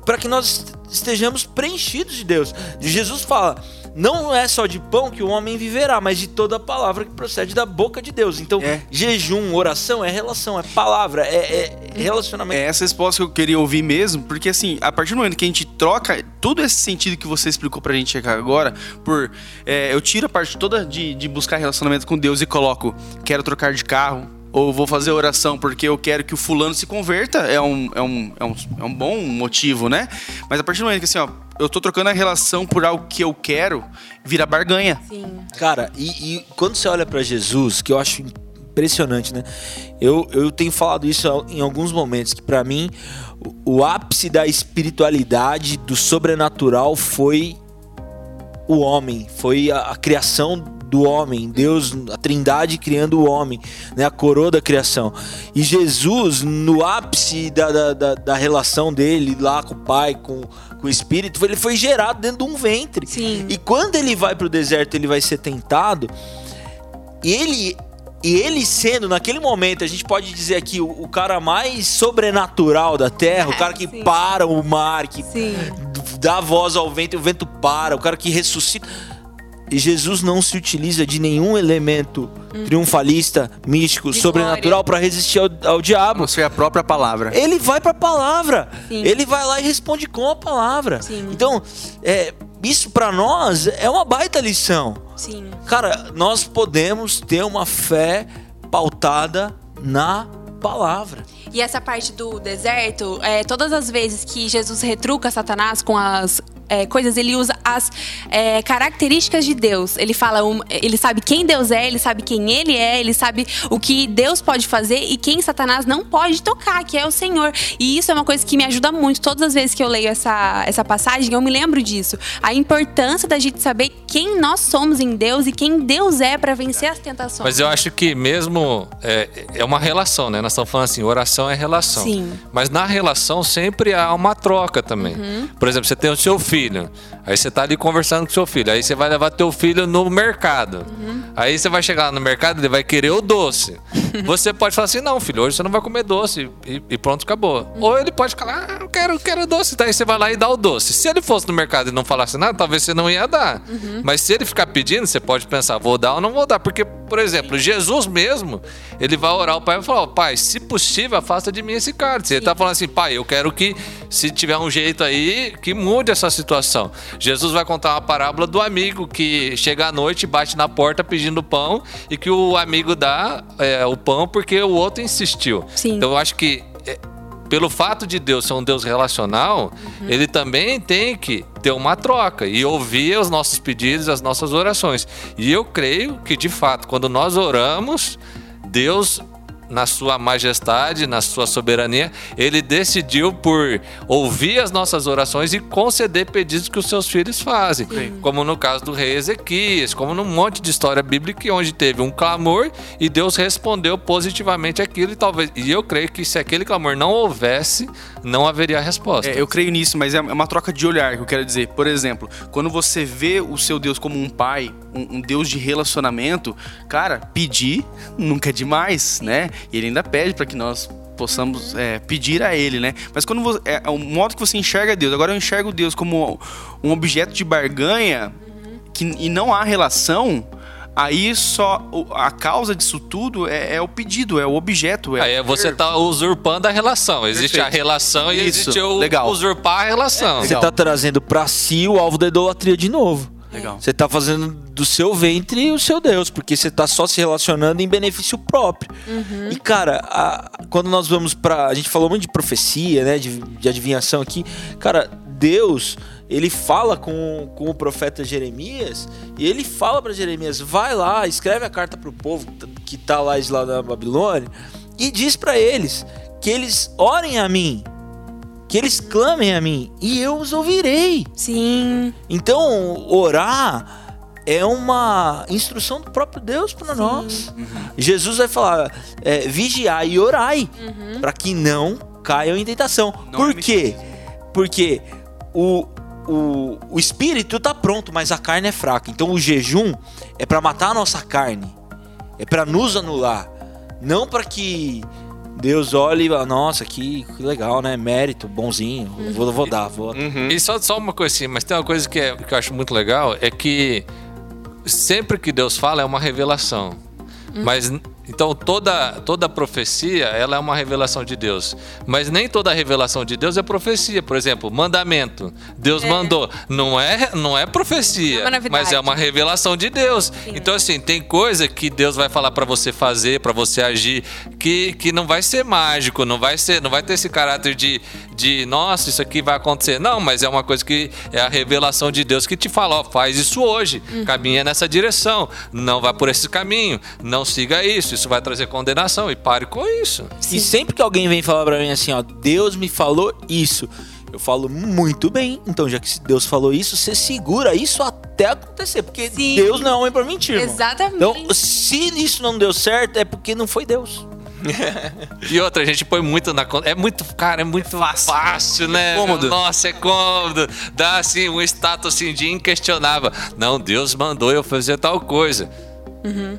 Speaker 1: para que nós estejamos preenchidos de Deus. Jesus fala: não é só de pão que o homem viverá, mas de toda palavra que procede da boca de Deus. Então,
Speaker 4: É.
Speaker 1: jejum, oração é relação, é palavra, é, é relacionamento.
Speaker 4: É essa resposta que eu queria ouvir mesmo, porque assim, a partir do momento que a gente troca todo esse sentido que você explicou pra gente agora, por é, eu tiro a parte toda de, de buscar relacionamento com Deus e coloco, quero trocar de carro, ou vou fazer oração porque eu quero que o fulano se converta, é um, é um, é um, é um bom motivo, né? Mas a partir do momento que assim, ó, eu tô trocando a relação por algo que eu quero, vira barganha.
Speaker 2: Sim.
Speaker 1: Cara, e, e quando você olha pra Jesus, que eu acho impressionante, né? Eu, eu tenho falado isso em alguns momentos, que pra mim o, o ápice da espiritualidade, do sobrenatural, foi o homem, foi a, a criação do homem, Deus, a Trindade criando o homem, né, a coroa da criação. E Jesus, no ápice da, da, da, relação dele lá com o Pai, com, com o Espírito, ele foi gerado dentro de um ventre.
Speaker 2: Sim.
Speaker 1: E quando ele vai para o deserto, ele vai ser tentado. E ele e ele sendo, naquele momento, a gente pode dizer aqui, o, o cara mais sobrenatural da Terra, o cara que
Speaker 2: Sim.
Speaker 1: para o mar, que
Speaker 2: Sim.
Speaker 1: dá voz ao vento e o vento para, o cara que ressuscita. E Jesus não se utiliza de nenhum elemento triunfalista, místico,
Speaker 2: Hum. De
Speaker 1: sobrenatural para resistir ao, ao diabo.
Speaker 4: Não foi a própria palavra.
Speaker 1: Ele vai para a palavra.
Speaker 2: Sim.
Speaker 1: Ele vai lá e responde com a palavra.
Speaker 2: Sim.
Speaker 1: Então, é, isso para nós é uma baita lição.
Speaker 2: Sim.
Speaker 1: Cara, nós podemos ter uma fé pautada na palavra.
Speaker 2: E essa parte do deserto, é, todas as vezes que Jesus retruca Satanás com as é, coisas, ele usa as é, características de Deus. Ele fala, um- ele sabe quem Deus é, ele sabe quem ele é, ele sabe o que Deus pode fazer e quem Satanás não pode tocar, que é o Senhor. E isso é uma coisa que me ajuda muito. Todas as vezes que eu leio essa, essa passagem, eu me lembro disso. A importância da gente saber quem nós somos em Deus e quem Deus é para vencer as tentações.
Speaker 3: Mas eu acho que mesmo é, é uma relação, né? Nós estamos falando assim, oração é relação.
Speaker 2: Sim.
Speaker 3: Mas na relação sempre há uma troca também. Por exemplo, você tem o seu filho, aí você tá ali conversando com seu filho, aí você vai levar teu filho no mercado. Aí você vai chegar no mercado, ele vai querer o doce. Você pode falar assim, não, filho, hoje você não vai comer doce e, e pronto, acabou. Ou ele pode falar, ah, eu quero, eu quero doce. Daí você vai lá e dá o doce. Se ele fosse no mercado e não falasse nada, talvez você não ia dar. Mas se ele ficar pedindo, você pode pensar, vou dar ou não vou dar. Porque, por exemplo, Jesus mesmo, ele vai orar ao pai e vai falar, "Ó, pai, se possível, afasta de mim esse cálice. Ele tá falando assim, pai, eu quero que, se tiver um jeito aí, que mude essa situação. Jesus vai contar uma parábola do amigo que chega à noite e bate na porta pedindo pão e que o amigo dá é, o pão porque o outro insistiu.
Speaker 2: Sim.
Speaker 3: Então eu acho que é, pelo fato de Deus ser um Deus relacional, ele também tem que ter uma troca e ouvir os nossos pedidos, as nossas orações. E eu creio que, de fato, quando nós oramos, Deus, na sua majestade, na sua soberania, ele decidiu por ouvir as nossas orações e conceder pedidos que os seus filhos fazem. Como no caso do rei Ezequias, como num monte de história bíblica onde teve um clamor e Deus respondeu positivamente aquilo e talvez e eu creio que se aquele clamor não houvesse, não haveria resposta.
Speaker 4: É, eu creio nisso, mas é uma troca de olhar que eu quero dizer. Por exemplo, quando você vê o seu Deus como um pai, um, um Deus de relacionamento, cara, pedir nunca é demais, né? E ele ainda pede para que nós possamos é, pedir a ele, né? Mas quando você, é, é o modo que você enxerga Deus, agora eu enxergo Deus como um objeto de barganha que, e não há relação. Aí só a causa disso tudo é, é o pedido, é o objeto. É
Speaker 3: Aí você tá usurpando a relação. Existe a
Speaker 4: Perfeito.
Speaker 3: relação e
Speaker 4: Isso,
Speaker 3: existe o
Speaker 4: legal.
Speaker 3: usurpar a relação.
Speaker 1: Você
Speaker 4: Legal.
Speaker 1: tá trazendo para si o alvo da idolatria de novo.
Speaker 4: Legal.
Speaker 1: Você tá fazendo do seu ventre o seu Deus, porque você tá só se relacionando em benefício próprio. E cara, a- quando nós vamos pra. A gente falou muito de profecia, né? De, de adivinhação aqui. Cara, Deus, ele fala com, com o profeta Jeremias e ele fala para Jeremias: vai lá, escreve a carta pro povo que tá lá lá na Babilônia e diz para eles que eles orem a mim. Que eles clamem a mim e eu os ouvirei.
Speaker 2: Sim.
Speaker 1: Então, orar é uma instrução do próprio Deus para nós. Jesus vai falar: é, vigiai e orai, para que não caiam em tentação.
Speaker 4: Não
Speaker 1: Por
Speaker 4: é
Speaker 1: quê? Porque o, o, o espírito tá pronto, mas a carne é fraca. Então, o jejum é para matar a nossa carne, é para nos anular, não para que. Deus olhe e fala, nossa, que, que legal, né? Mérito, bonzinho. Vou, vou dar, vou.
Speaker 3: E só, só uma coisa assim, mas tem uma coisa que, é- que eu acho muito legal, é que sempre que Deus fala é uma revelação. Mas então toda toda profecia, ela é uma revelação de Deus. Mas nem toda revelação de Deus é profecia. Por exemplo, mandamento. Deus mandou, não é não é profecia,
Speaker 2: É
Speaker 3: mas é uma revelação de Deus. Então assim, tem coisa que Deus vai falar pra você fazer, pra você agir, que, que não vai ser mágico, não vai ser, não vai ter esse caráter de de nossa, isso aqui vai acontecer. Não, mas é uma coisa que é a revelação de Deus que te fala, ó, faz isso hoje, caminha nessa direção, não vá por esse caminho, não siga isso, isso vai trazer condenação e pare com isso.
Speaker 1: E sempre que alguém vem falar pra mim assim, ó, Deus me falou isso, Eu falo, muito bem. Então, já que se Deus falou isso, você segura isso até acontecer. Porque
Speaker 2: Sim.
Speaker 1: Deus não é homem pra mentir, irmão.
Speaker 2: Exatamente.
Speaker 1: Então, se isso não deu certo, é porque não foi Deus.
Speaker 3: E outra, a gente põe muito na conta. É muito, cara, é muito fácil, né?
Speaker 4: cômodo.
Speaker 3: Nossa, é cômodo. Dá assim um status assim de inquestionável. Não, Deus mandou eu fazer tal coisa.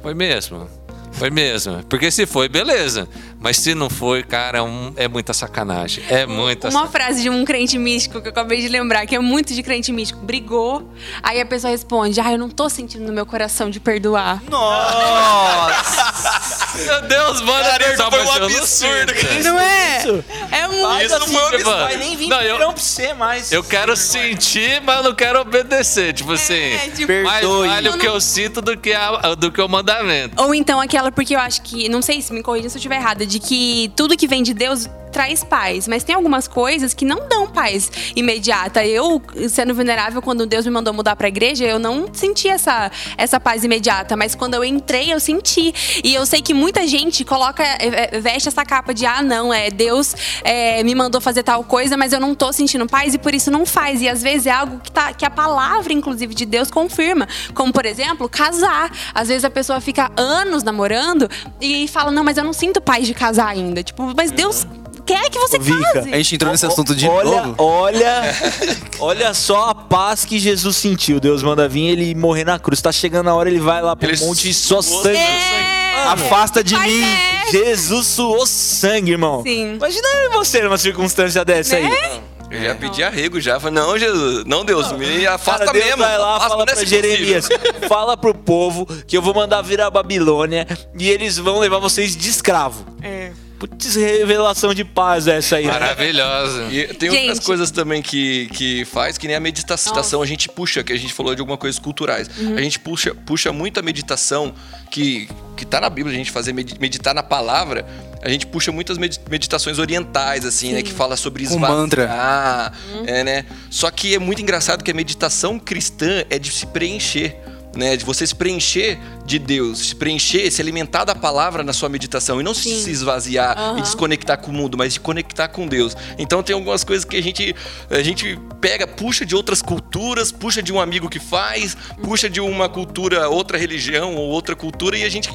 Speaker 3: Foi mesmo. Foi mesmo. Porque se foi, beleza. Mas se não foi, cara, é um- é muita sacanagem. É muita
Speaker 2: Uma
Speaker 3: sacanagem.
Speaker 2: frase de um crente místico que eu acabei de lembrar, que é muito de crente místico. Brigou, aí a pessoa responde: Ah, eu não tô sentindo no meu coração de perdoar.
Speaker 4: Nossa!
Speaker 3: Meu Deus, mano,
Speaker 5: Cara, isso
Speaker 3: pessoal,
Speaker 5: foi um
Speaker 3: eu não
Speaker 5: absurdo, cara.
Speaker 2: Não é?
Speaker 1: Isso.
Speaker 2: É muito.
Speaker 1: Faz
Speaker 3: Isso
Speaker 1: assim,
Speaker 3: foi um absurdo.
Speaker 1: vai nem vir
Speaker 3: Não, eu-
Speaker 1: não, pra você mais.
Speaker 3: Eu quero sentir, mas não quero obedecer. Tipo assim,
Speaker 2: É, tipo,
Speaker 3: mais
Speaker 4: Perdoe.
Speaker 3: vale o que eu sinto do que, a- do que o mandamento.
Speaker 2: Ou então aquela, porque eu acho que, não sei se me corrija se eu estiver errada, de que tudo que vem de Deus traz paz, mas tem algumas coisas que não dão paz imediata. Eu, sendo vulnerável, quando Deus me mandou mudar pra igreja, eu não senti essa, essa paz imediata, mas quando eu entrei, eu senti. E eu sei que muita gente coloca, é, é, veste essa capa de, ah, não, é Deus é, me mandou fazer tal coisa, mas eu não tô sentindo paz e por isso não faz. E às vezes é algo que, tá, que a palavra, inclusive, de Deus confirma. Como, por exemplo, casar. Às vezes a pessoa fica anos namorando e fala, não, mas eu não sinto paz de casar ainda. Tipo, mas Deus quer que você
Speaker 1: Vica,
Speaker 2: case.
Speaker 4: A gente entrou nesse assunto de
Speaker 1: olha,
Speaker 4: novo.
Speaker 1: Olha, olha só a paz que Jesus sentiu. Deus manda vir ele morrer na cruz. Tá chegando a hora, ele vai lá pro
Speaker 5: Ele
Speaker 1: monte e só
Speaker 5: suou
Speaker 1: sangue.
Speaker 2: É.
Speaker 4: Afasta de mim.
Speaker 2: é.
Speaker 1: Jesus suou sangue, irmão.
Speaker 2: Sim.
Speaker 1: Imagina você numa circunstância dessa
Speaker 2: Né?
Speaker 1: aí.
Speaker 5: Eu já pedi arrego já. Falei, não, Jesus, não, Deus, me afasta
Speaker 1: Cara, Deus
Speaker 5: mesmo.
Speaker 1: vai lá,
Speaker 5: afasta,
Speaker 1: fala
Speaker 5: é
Speaker 1: pra. Jeremias, fala pro povo que eu vou mandar vir a Babilônia e eles vão levar vocês de escravo.
Speaker 2: É.
Speaker 1: Putz, revelação de paz essa aí. né?
Speaker 3: Maravilhosa.
Speaker 5: E tem
Speaker 2: Gente.
Speaker 5: outras coisas também que, que faz, que nem a meditação a gente puxa, que a gente falou de algumas coisas culturais. A gente puxa, puxa muito a meditação que, que tá na Bíblia, a gente fazer med- meditar na palavra. A gente puxa muitas medi- meditações orientais, assim, né? Que fala sobre
Speaker 4: Com
Speaker 5: esvaziar.
Speaker 4: mantra.
Speaker 5: É, né? Só que é muito engraçado que a meditação cristã é de se preencher. Né, de você se preencher de Deus, se preencher, se alimentar da palavra na sua meditação e não se,
Speaker 2: Sim.
Speaker 5: se esvaziar
Speaker 2: Aham.
Speaker 5: e desconectar com o mundo, mas de conectar com Deus. Então tem algumas coisas que a gente a gente pega, puxa de outras culturas, puxa de um amigo que faz, puxa de uma cultura, outra religião ou outra cultura e a gente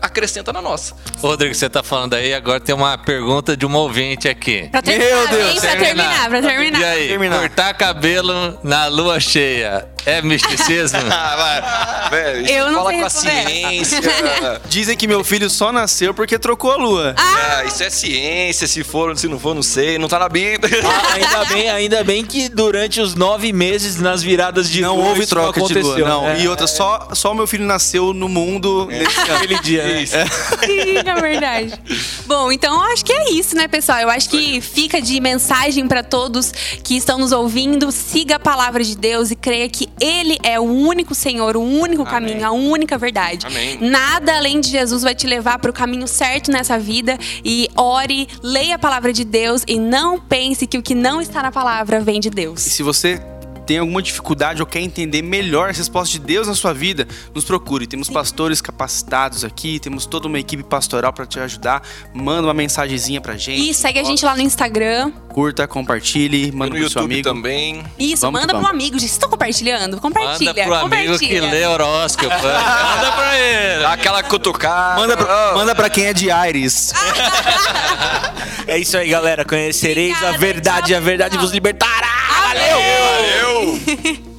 Speaker 5: acrescenta na nossa.
Speaker 3: Rodrigo, você tá falando aí, agora tem uma pergunta de um ouvinte aqui.
Speaker 2: Pra terminar,
Speaker 4: Meu Deus,
Speaker 2: hein? Pra terminar, pra terminar.
Speaker 3: E aí,
Speaker 4: Terminar.
Speaker 3: cortar cabelo na lua cheia é misticismo?
Speaker 5: Ah, velho,
Speaker 2: Eu não
Speaker 5: fala
Speaker 2: sei
Speaker 5: com a ciência.
Speaker 4: Dizem que meu filho só nasceu porque trocou a lua.
Speaker 5: Ah, isso é ciência, se for, se não for, não sei, não tá na Bíblia.
Speaker 1: Ah, ainda bem, ainda bem que durante os nove meses nas viradas de
Speaker 4: não
Speaker 1: lua,
Speaker 4: houve
Speaker 1: isso
Speaker 4: troca de lua, não.
Speaker 1: É.
Speaker 4: E outra, só só o meu filho nasceu no mundo nesse ano.
Speaker 1: Aquele dia, né?
Speaker 2: Sim, é verdade. Bom, então eu acho que é isso, né, pessoal? Eu acho que fica de mensagem pra todos que estão nos ouvindo. Siga a palavra de Deus e creia que Ele é o único Senhor, o único caminho, a única verdade.
Speaker 5: Amém.
Speaker 2: Nada além de Jesus vai te levar para o caminho certo nessa vida. E ore, leia a palavra de Deus e não pense que o que não está na palavra vem de
Speaker 4: E
Speaker 2: Deus.
Speaker 4: se você tem alguma dificuldade ou quer entender melhor as respostas de Deus na sua vida, nos procure. Temos pastores capacitados aqui, temos toda uma equipe pastoral para te ajudar. Manda uma mensagenzinha pra gente.
Speaker 2: E segue a gente lá no Instagram.
Speaker 4: Curta, compartilhe,
Speaker 5: no
Speaker 4: manda pro seu amigo.
Speaker 5: também.
Speaker 2: Isso,
Speaker 4: Vamos
Speaker 2: manda pro amigo. Vocês estão compartilhando? Compartilha.
Speaker 3: Manda pro amigo que lê horóscopo. Manda pra ele.
Speaker 5: Dá aquela cutucada.
Speaker 4: Manda pra,
Speaker 5: Oh.
Speaker 4: manda pra quem é de Aires.
Speaker 1: É isso aí, galera. Conhecereis a
Speaker 2: Obrigada,
Speaker 1: verdade e a
Speaker 2: tchau,
Speaker 1: verdade
Speaker 2: pessoal.
Speaker 1: vos libertará.
Speaker 2: Valeu!
Speaker 5: Valeu!